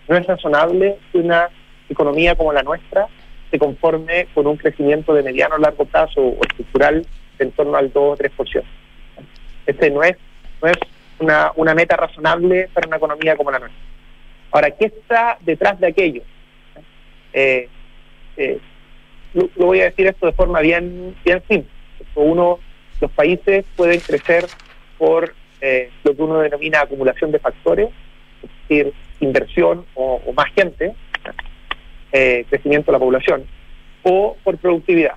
no es razonable que una economía como la nuestra se conforme con un crecimiento de mediano a largo plazo o estructural en torno al 2 o 3%. Este no es, no es una, una meta razonable para una economía como la nuestra. Ahora, ¿qué está detrás de aquello? Eh, eh, lo, voy a decir esto de forma bien, bien simple. Uno, los países pueden crecer por eh, lo que uno denomina acumulación de factores, es decir, inversión o, más gente, eh, crecimiento de la población, o por productividad.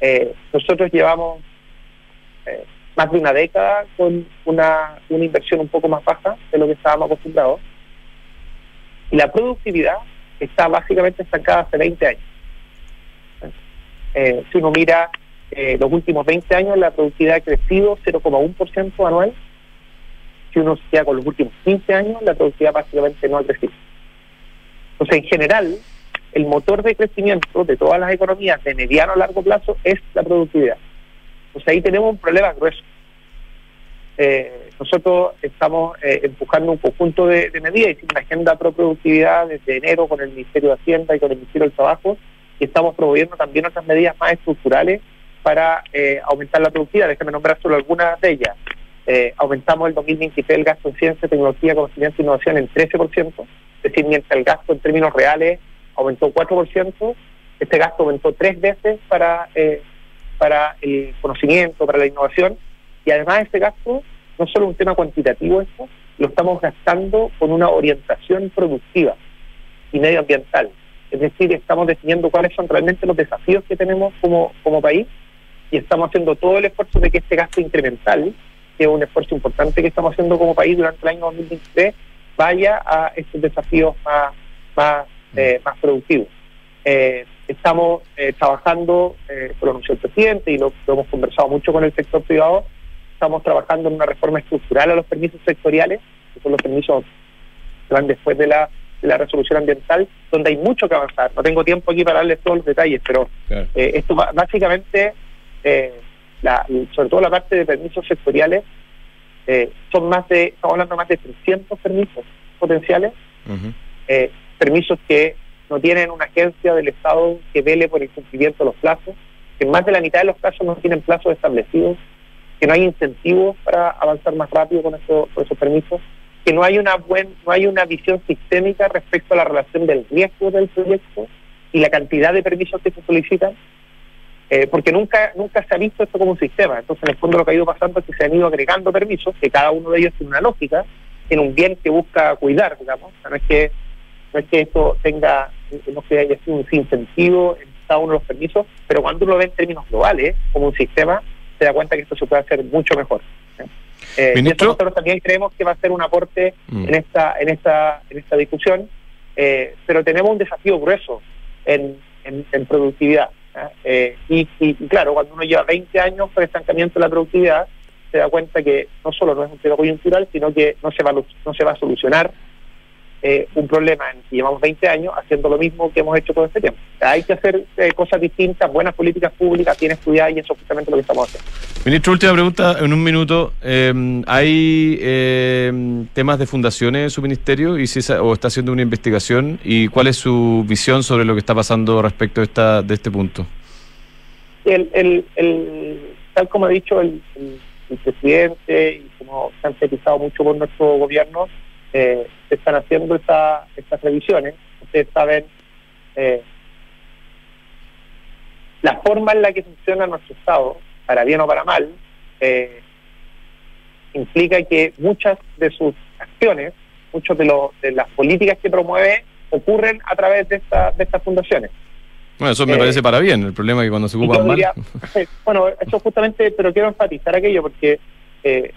Eh, nosotros llevamos eh, más de una década con una, una inversión un poco más baja de lo que estábamos acostumbrados. Y la productividad está básicamente estancada hace 20 años. Eh, si uno mira eh, los últimos 20 años, la productividad ha crecido 0,1% anual. Si uno se queda con los últimos 15 años, la productividad básicamente no ha crecido. Entonces, en general, el motor de crecimiento de todas las economías de mediano a largo plazo es la productividad. Entonces ahí tenemos un problema grueso. Eh, nosotros estamos eh, empujando un conjunto de, medidas, hicimos una agenda pro productividad desde enero con el Ministerio de Hacienda y con el Ministerio del Trabajo, y estamos promoviendo también otras medidas más estructurales para eh, aumentar la productividad. Déjame nombrar solo algunas de ellas. aumentamos el 2023 el gasto en ciencia, tecnología, conocimiento e innovación en 13%, es decir, mientras el gasto en términos reales aumentó 4%, este gasto aumentó tres veces para, para el conocimiento, para la innovación, y además este gasto no solo un tema cuantitativo esto, lo estamos gastando con una orientación productiva y medioambiental. Es decir, estamos definiendo cuáles son realmente los desafíos que tenemos como, como país y estamos haciendo todo el esfuerzo de que este gasto incremental, que es un esfuerzo importante que estamos haciendo como país durante el año 2023, vaya a estos desafíos más, más, eh, más productivos. Eh, estamos eh, trabajando, eh, lo anunció el presidente y lo hemos conversado mucho con el sector privado, estamos trabajando en una reforma estructural a los permisos sectoriales, que son los permisos que van después de la, resolución ambiental, donde hay mucho que avanzar. No tengo tiempo aquí para darles todos los detalles, pero eh, esto básicamente, eh, sobre todo la parte de permisos sectoriales, eh, son más de, estamos hablando más de 300 permisos potenciales, permisos que no tienen una agencia del Estado que vele por el cumplimiento de los plazos, que en más de la mitad de los casos no tienen plazos establecidos, que no hay incentivos para avanzar más rápido con, esos permisos, que no hay una buen, no hay una visión sistémica respecto a la relación del riesgo del proyecto y la cantidad de permisos que se solicitan, eh, porque nunca nunca se ha visto esto como un sistema. Entonces, en el fondo lo que ha ido pasando es que se han ido agregando permisos, que cada uno de ellos tiene una lógica, tiene un bien que busca cuidar, digamos. no es que no es que esto tenga, no que haya sido un incentivo en cada uno de los permisos, pero cuando uno lo ve en términos globales, como un sistema, se da cuenta que esto se puede hacer mucho mejor. Eh, nosotros también creemos que va a ser un aporte mm. en esta en esta en esta discusión, eh, pero tenemos un desafío grueso en, en, productividad. Eh, y, claro, cuando uno lleva 20 años con estancamiento de la productividad, se da cuenta que no solo no es un tema coyuntural, sino que no se va, no se va a solucionar eh, un problema en que llevamos 20 años haciendo lo mismo que hemos hecho todo este tiempo. hay que hacer eh, cosas distintas, buenas políticas públicas, bien estudiadas y eso es justamente lo que estamos haciendo. Ministro, última pregunta en un minuto. Eh, ¿Hay temas de fundaciones en su ministerio y si o está haciendo una investigación? ¿Y cuál es su visión sobre lo que está pasando respecto de, esta, de este punto? El, el, el, tal como ha dicho el, presidente y como se ha enfatizado mucho por nuestro gobierno, eh, se están haciendo esta, estas revisiones. Ustedes saben eh, la forma en la que funciona nuestro Estado, para bien o para mal, eh, implica que muchas de sus acciones, muchas de, de las políticas que promueve, ocurren a través de, esta, de estas fundaciones. Bueno, eso me parece para bien. El problema es que cuando se ocupan mal. bueno, eso justamente, pero quiero enfatizar aquello porque eh,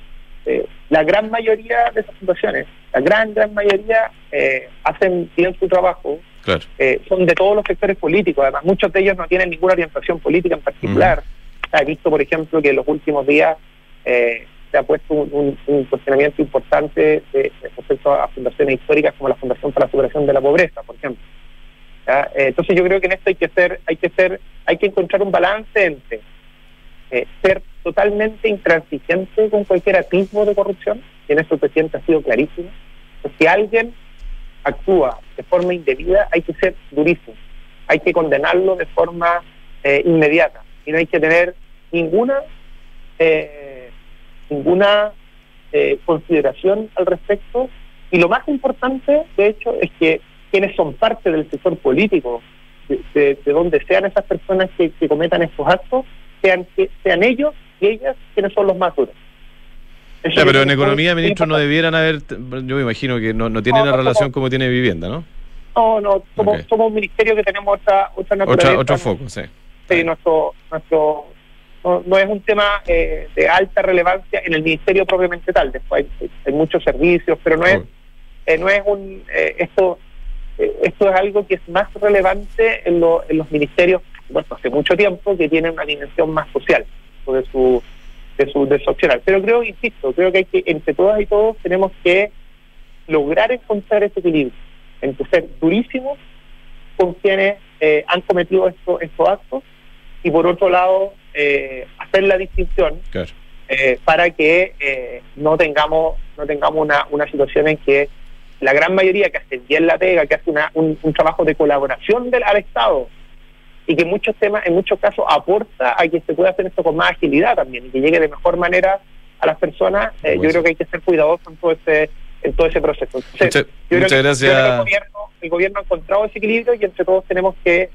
eh, la gran mayoría de esas fundaciones, la gran, gran mayoría eh, hacen bien su trabajo, eh, son de todos los sectores políticos, además muchos de ellos no tienen ninguna orientación política en particular. He visto, por ejemplo, que en los últimos días se ha puesto un, cuestionamiento importante de, respecto a fundaciones históricas como la Fundación para la Superación de la Pobreza, por ejemplo. entonces yo creo que en esto hay que ser, hay que ser, hay que encontrar un balance entre ser totalmente intransigente con cualquier atisbo de corrupción, y en eso el presidente ha sido clarísimo. Si alguien actúa de forma indebida, hay que ser durísimo, hay que condenarlo de forma eh, inmediata y no hay que tener ninguna eh, ninguna eh, consideración al respecto. Y lo más importante, de hecho, es que quienes son parte del sector político, de, donde sean esas personas que, que cometan estos actos, sean ellos y ellas quienes son los más duros. Pero en economía, ministro, no debieran haber, yo me imagino que no, no tiene la relación como tiene vivienda, ¿no? No, no, somos, un ministerio que tenemos otra, otra naturaleza. otro foco, sí. Sí, nuestro, nuestro, no, es un tema eh, de alta relevancia en el ministerio propiamente tal. Después hay, muchos servicios, pero no es, eh, no es un esto esto es algo que es más relevante en, en los ministerios, bueno, hace mucho tiempo que tienen una dimensión más social de su de su, de Pero creo, insisto, creo que hay que entre todas y todos tenemos que lograr encontrar ese equilibrio entre ser durísimos con quienes han cometido estos estos actos y por otro lado eh, hacer la distinción eh, para que eh, no tengamos no tengamos una, una situación en que la gran mayoría que hace bien la pega, que hace una, un, trabajo de colaboración del, al Estado y que en muchos temas, en muchos casos aporta a que se pueda hacer esto con más agilidad también y que llegue de mejor manera a las personas, yo creo que hay que ser cuidadosos en todo ese, en todo ese proceso. muchas, gracias. el, gobierno, el gobierno ha encontrado ese equilibrio y entre todos tenemos que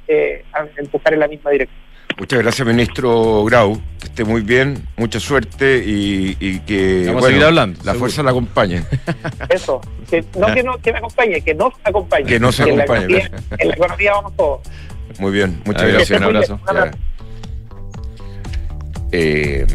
empujar en la misma dirección. Muchas gracias, ministro Grau. Que esté muy bien, mucha suerte y, que Vamos a seguir hablando, la fuerza la acompañe. Eso, que no, que no que me acompañe, que nos acompañe. Que nos acompañe. En la, economía, vamos todos. Muy bien, muchas gracias. Un abrazo. Eh,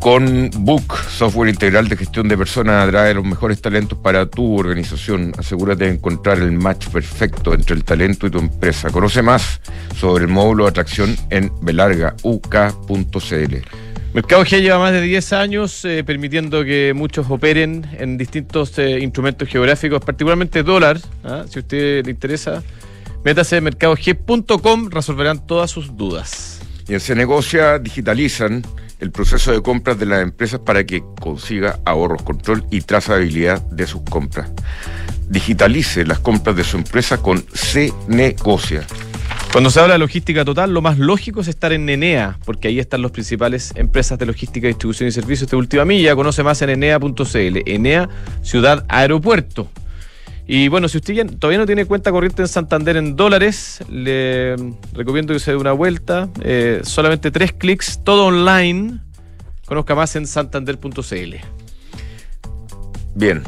con Book, software integral de gestión de personas, atrae los mejores talentos para tu organización. Asegúrate de encontrar el match perfecto entre el talento y tu empresa. Conoce más sobre el módulo de atracción en belargauk.cl. Mercado G lleva más de 10 años eh, permitiendo que muchos operen en distintos eh, instrumentos geográficos, particularmente dólar. ¿ah? Si a usted le interesa, métase en mercadog.com, resolverán todas sus dudas. Y en Se Negocia digitalizan el proceso de compras de las empresas para que consiga ahorros, control y trazabilidad de sus compras. Digitalice las compras de su empresa con C Negocia. Cuando se habla de logística total, lo más lógico es estar en Enea, porque ahí están las principales empresas de logística, distribución y servicios de última milla. Conoce más en enea.cl. Enea, ciudad aeropuerto. Y bueno, si usted todavía no tiene cuenta corriente en Santander en dólares, le recomiendo que se dé una vuelta. Eh, solamente tres clics, todo online. Conozca más en santander.cl. Bien.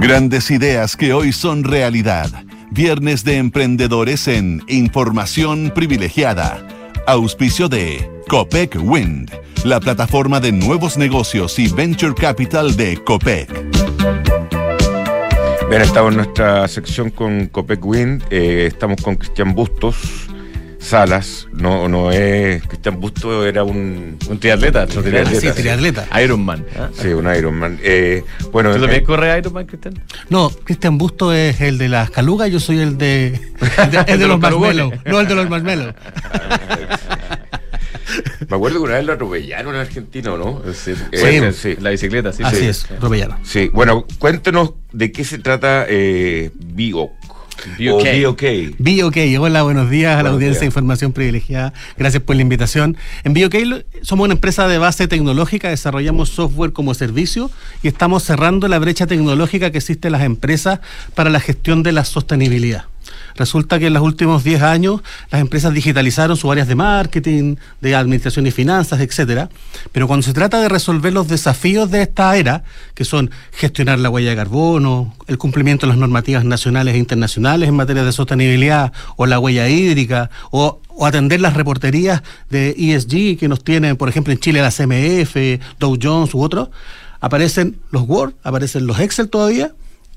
Grandes ideas que hoy son realidad. Viernes de emprendedores en Información Privilegiada. Auspicio de Copec Wind la plataforma de nuevos negocios y venture capital de COPEC. Bien, estamos en nuestra sección con COPEC Wind. Eh, estamos con Cristian Bustos. Salas, no, no es. Cristian Bustos era un. Un triatleta, un triatleta. Sí, triatleta. Ironman. ¿ah? Sí, un Ironman. Eh, bueno, ¿Tú también eh, corre Ironman, Cristian? No, Cristian Bustos es el de las calugas, yo soy el de. El de, los, los No, el de los marshmallows. Me acuerdo que una vez lo atropellaron en argentino, ¿no? Sí, eh, sí, la bicicleta, sí. Así es, atropellaron. Sí, bueno, cuéntenos de qué se trata eh, BIOC. BOK. BOK. Hola, buenos días a la audiencia de Información Privilegiada. Gracias por la invitación. En BOK somos una empresa de base tecnológica, desarrollamos software como servicio y estamos cerrando la brecha tecnológica que existe en las empresas para la gestión de la sostenibilidad. Resulta que en los últimos 10 años las empresas digitalizaron sus áreas de marketing, de administración y finanzas, etcétera. Pero cuando se trata de resolver los desafíos de esta era, que son gestionar la huella de carbono, el cumplimiento de las normativas nacionales e internacionales en materia de sostenibilidad, o la huella hídrica, o, atender las reporterías de ESG que nos tienen, por ejemplo, en Chile la CMF, Dow Jones u otros, aparecen los Word, aparecen los Excel todavía,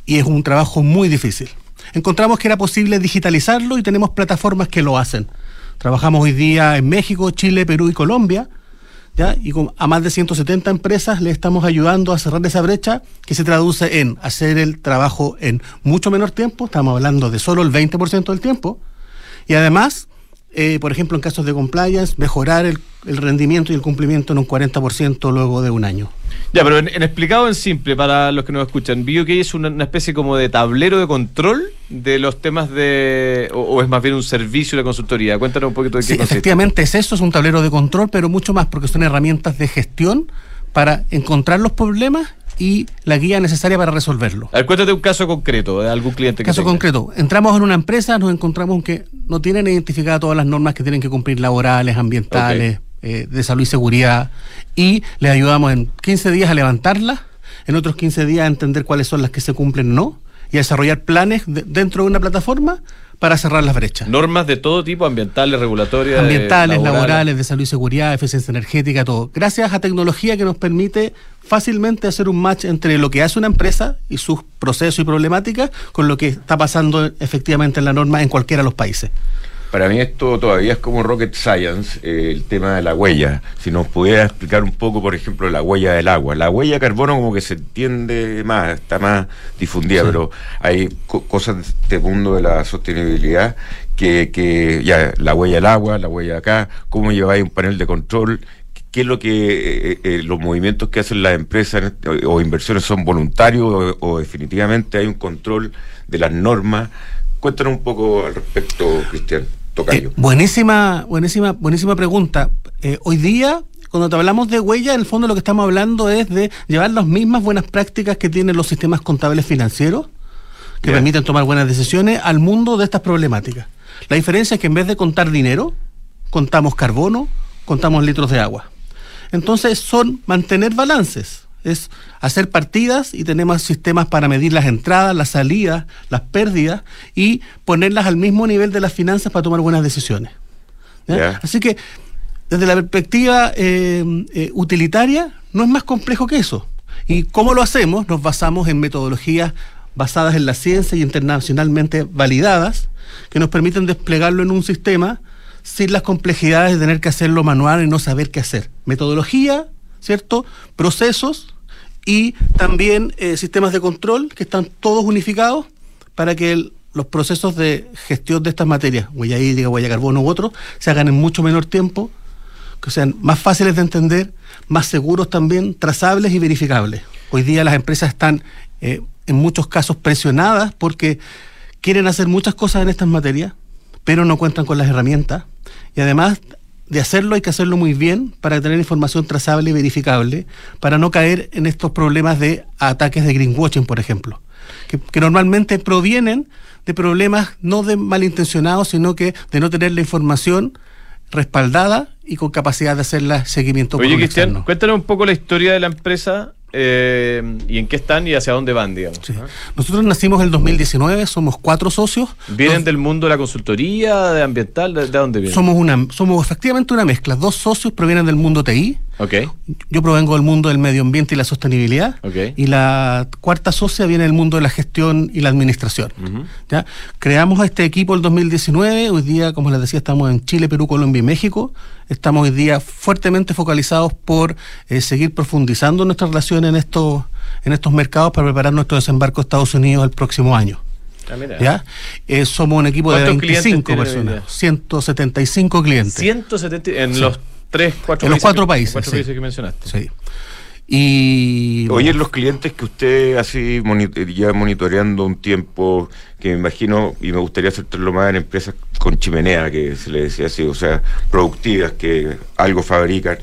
y es un trabajo muy difícil encontramos que era posible digitalizarlo y tenemos plataformas que lo hacen. Trabajamos hoy día en México, Chile, Perú y Colombia. ¿Ya? Y con, a más de 170 empresas le estamos ayudando a cerrar esa brecha que se traduce en hacer el trabajo en mucho menor tiempo, estamos hablando de solo el 20% del tiempo, y además eh, por ejemplo, en casos de compliance, mejorar el, rendimiento y el cumplimiento en un 40% luego de un año. Ya, pero en, explicado en simple, para los que nos escuchan, BioK es una, especie como de tablero de control de los temas de. O, es más bien un servicio de consultoría. Cuéntanos un poquito de qué sí, Efectivamente, es eso, es un tablero de control, pero mucho más porque son herramientas de gestión para encontrar los problemas y la guía necesaria para resolverlo. A ver, cuéntate un caso concreto de algún cliente que Caso concreto. Entramos en una empresa, nos encontramos que no tienen identificadas todas las normas que tienen que cumplir laborales, ambientales, eh, de salud y seguridad, y les ayudamos en 15 días a levantarlas, en otros 15 días a entender cuáles son las que se cumplen o no, y a desarrollar planes dentro de una plataforma para cerrar las brechas. Normas de todo tipo, ambientales, regulatorias. Ambientales, laborales, de salud y seguridad, eficiencia energética, todo. Gracias a tecnología que nos permite fácilmente hacer un match entre lo que hace una empresa y sus procesos y problemáticas con lo que está pasando efectivamente en la norma en cualquiera de los países. Para mí esto todavía es como rocket science, eh, el tema de la huella. Si nos pudiera explicar un poco, por ejemplo, la huella del agua. La huella de carbono como que se entiende más, está más difundida, pero hay cosas de este mundo de la sostenibilidad que, que ya, la huella del agua, la huella de acá, cómo lleváis un panel de control, qué es lo que eh, eh, los movimientos que hacen las empresas o, inversiones son voluntarios o, definitivamente hay un control de las normas. Cuéntanos un poco al respecto, Cristian. Eh, buenísima, buenísima, buenísima pregunta. Eh, hoy día, cuando te hablamos de huella, en el fondo lo que estamos hablando es de llevar las mismas buenas prácticas que tienen los sistemas contables financieros, que permiten tomar buenas decisiones, al mundo de estas problemáticas. La diferencia es que en vez de contar dinero, contamos carbono, contamos litros de agua. Entonces son mantener balances es hacer partidas y tenemos sistemas para medir las entradas, las salidas, las pérdidas y ponerlas al mismo nivel de las finanzas para tomar buenas decisiones. Así que desde la perspectiva eh, eh, utilitaria no es más complejo que eso. ¿Y cómo lo hacemos? Nos basamos en metodologías basadas en la ciencia y internacionalmente validadas que nos permiten desplegarlo en un sistema sin las complejidades de tener que hacerlo manual y no saber qué hacer. Metodología, ¿cierto? Procesos y también eh, sistemas de control que están todos unificados para que los procesos de gestión de estas materias, huella hídrica, huella carbono u otros, se hagan en mucho menor tiempo, que sean más fáciles de entender, más seguros también, trazables y verificables. Hoy día las empresas están eh, en muchos casos presionadas porque quieren hacer muchas cosas en estas materias, pero no cuentan con las herramientas y además de hacerlo hay que hacerlo muy bien para tener información trazable y verificable, para no caer en estos problemas de ataques de greenwashing, por ejemplo, que, normalmente provienen de problemas no de malintencionados, sino que de no tener la información respaldada y con capacidad de hacerla seguimiento. Oye, Cristian, cuéntanos un poco la historia de la empresa eh, ¿Y en qué están y hacia dónde van, digamos? Nosotros nacimos en el 2019, somos cuatro socios. ¿Vienen del mundo de la consultoría, de ambiental? ¿De, dónde vienen? Somos, una, somos efectivamente una mezcla. Dos socios provienen del mundo TI. Okay. Yo provengo del mundo del medio ambiente y la sostenibilidad. Y la cuarta socia viene del mundo de la gestión y la administración. ¿ya? Creamos este equipo el 2019. Hoy día, como les decía, estamos en Chile, Perú, Colombia y México. Estamos hoy día fuertemente focalizados por eh, seguir profundizando nuestra relación en estos, en estos mercados para preparar nuestro desembarco a Estados Unidos el próximo año. Ah, ¿Ya? Eh, somos un equipo de 25 personas, 175 clientes. 170 en los tres, cuatro en los cuatro países, cuatro países que mencionaste. Sí. Y Oye, los clientes que usted así ya monitoreando un tiempo, que me imagino, y me gustaría acertarlo más en empresas con chimenea, que se le decía así, o sea, productivas, que algo fabrican.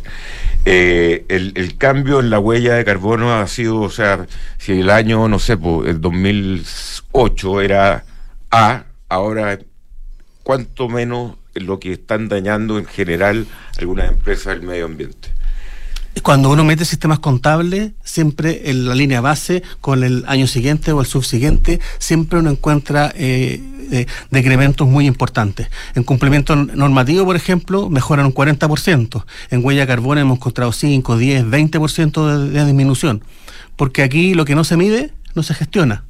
Eh, el, cambio en la huella de carbono ha sido, o sea, si el año, no sé, pues, el 2008 era A, ahora, ¿cuánto menos lo que están dañando en general algunas empresas del medio ambiente? Cuando uno mete sistemas contables, siempre en la línea base, con el año siguiente o el subsiguiente, siempre uno encuentra eh, eh, decrementos muy importantes. En cumplimiento normativo, por ejemplo, mejoran un 40%. En huella de carbono hemos encontrado 5, 10, 20% de, de disminución. Porque aquí lo que no se mide, no se gestiona.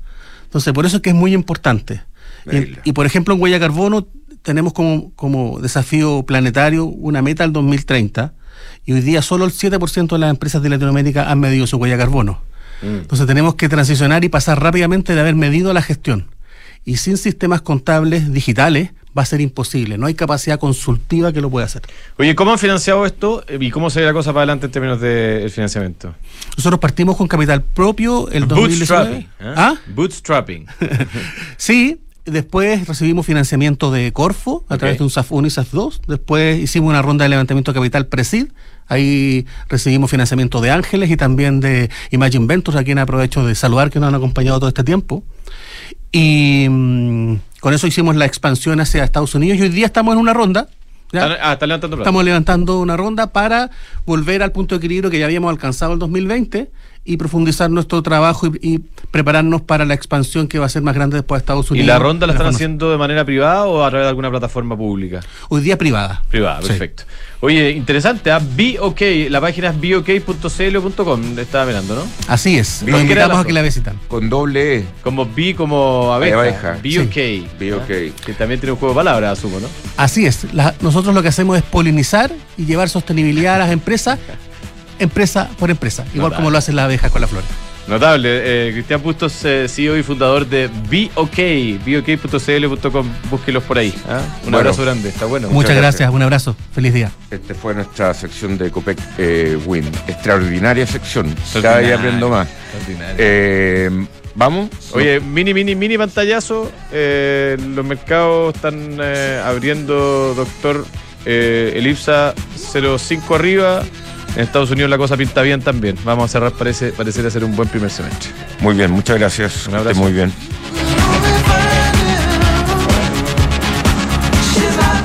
Entonces, por eso es que es muy importante. Y, y, por ejemplo, en huella de carbono tenemos como, como desafío planetario una meta al 2030 y hoy día solo el 7% de las empresas de Latinoamérica han medido su huella de carbono. Mm. Entonces tenemos que transicionar y pasar rápidamente de haber medido a la gestión. Y sin sistemas contables digitales va a ser imposible. No hay capacidad consultiva que lo pueda hacer. Oye, ¿cómo han financiado esto y cómo se ve la cosa para adelante en términos de financiamiento? Nosotros partimos con capital propio el 2019. ¿eh? ¿Ah? Bootstrapping. sí, Después recibimos financiamiento de Corfo a través de un SAF 1 y SAF 2. Después hicimos una ronda de levantamiento de capital Presid. Ahí recibimos financiamiento de Ángeles y también de Imagine Ventures, a quien aprovecho de saludar que nos han acompañado todo este tiempo. Y mm, con eso hicimos la expansión hacia Estados Unidos y hoy día estamos en una ronda. Ah, levantando Estamos levantando una ronda para volver al punto de equilibrio que ya habíamos alcanzado el 2020 y profundizar nuestro trabajo y, prepararnos para la expansión que va a ser más grande después de Estados Unidos. ¿Y la ronda la están haciendo de manera privada o a través de alguna plataforma pública? Hoy día privada. Privada, perfecto. Oye, interesante, ¿ah? BOK, la página es bok.cl.com, estaba mirando, ¿no? Así es, los invitamos a que la visitan. Con doble E. Como B como abeja. abeja. BOK. Sí. BOK. Que también tiene un juego de palabras, asumo, ¿no? Así es, nosotros lo que hacemos es polinizar y llevar sostenibilidad a las empresas empresa por empresa, igual como lo hacen las abejas con la flor. Notable. Eh, Cristian Bustos, eh, CEO y fundador de BOK, BOK.cl.com. Búsquelos por ahí. ¿ah? Un abrazo grande, está bueno. Muchas, gracias. un abrazo. Feliz día. Esta fue nuestra sección de Copec eh, Win. Extraordinaria sección. Cada día aprendo más. Vamos. Oye, mini, mini, mini pantallazo. los mercados están abriendo, doctor. Elipsa 05 arriba. En Estados Unidos la cosa pinta bien también. Vamos a cerrar, parece, parecer ser un buen primer semestre. Muy bien, muchas gracias. Un abrazo. muy bien.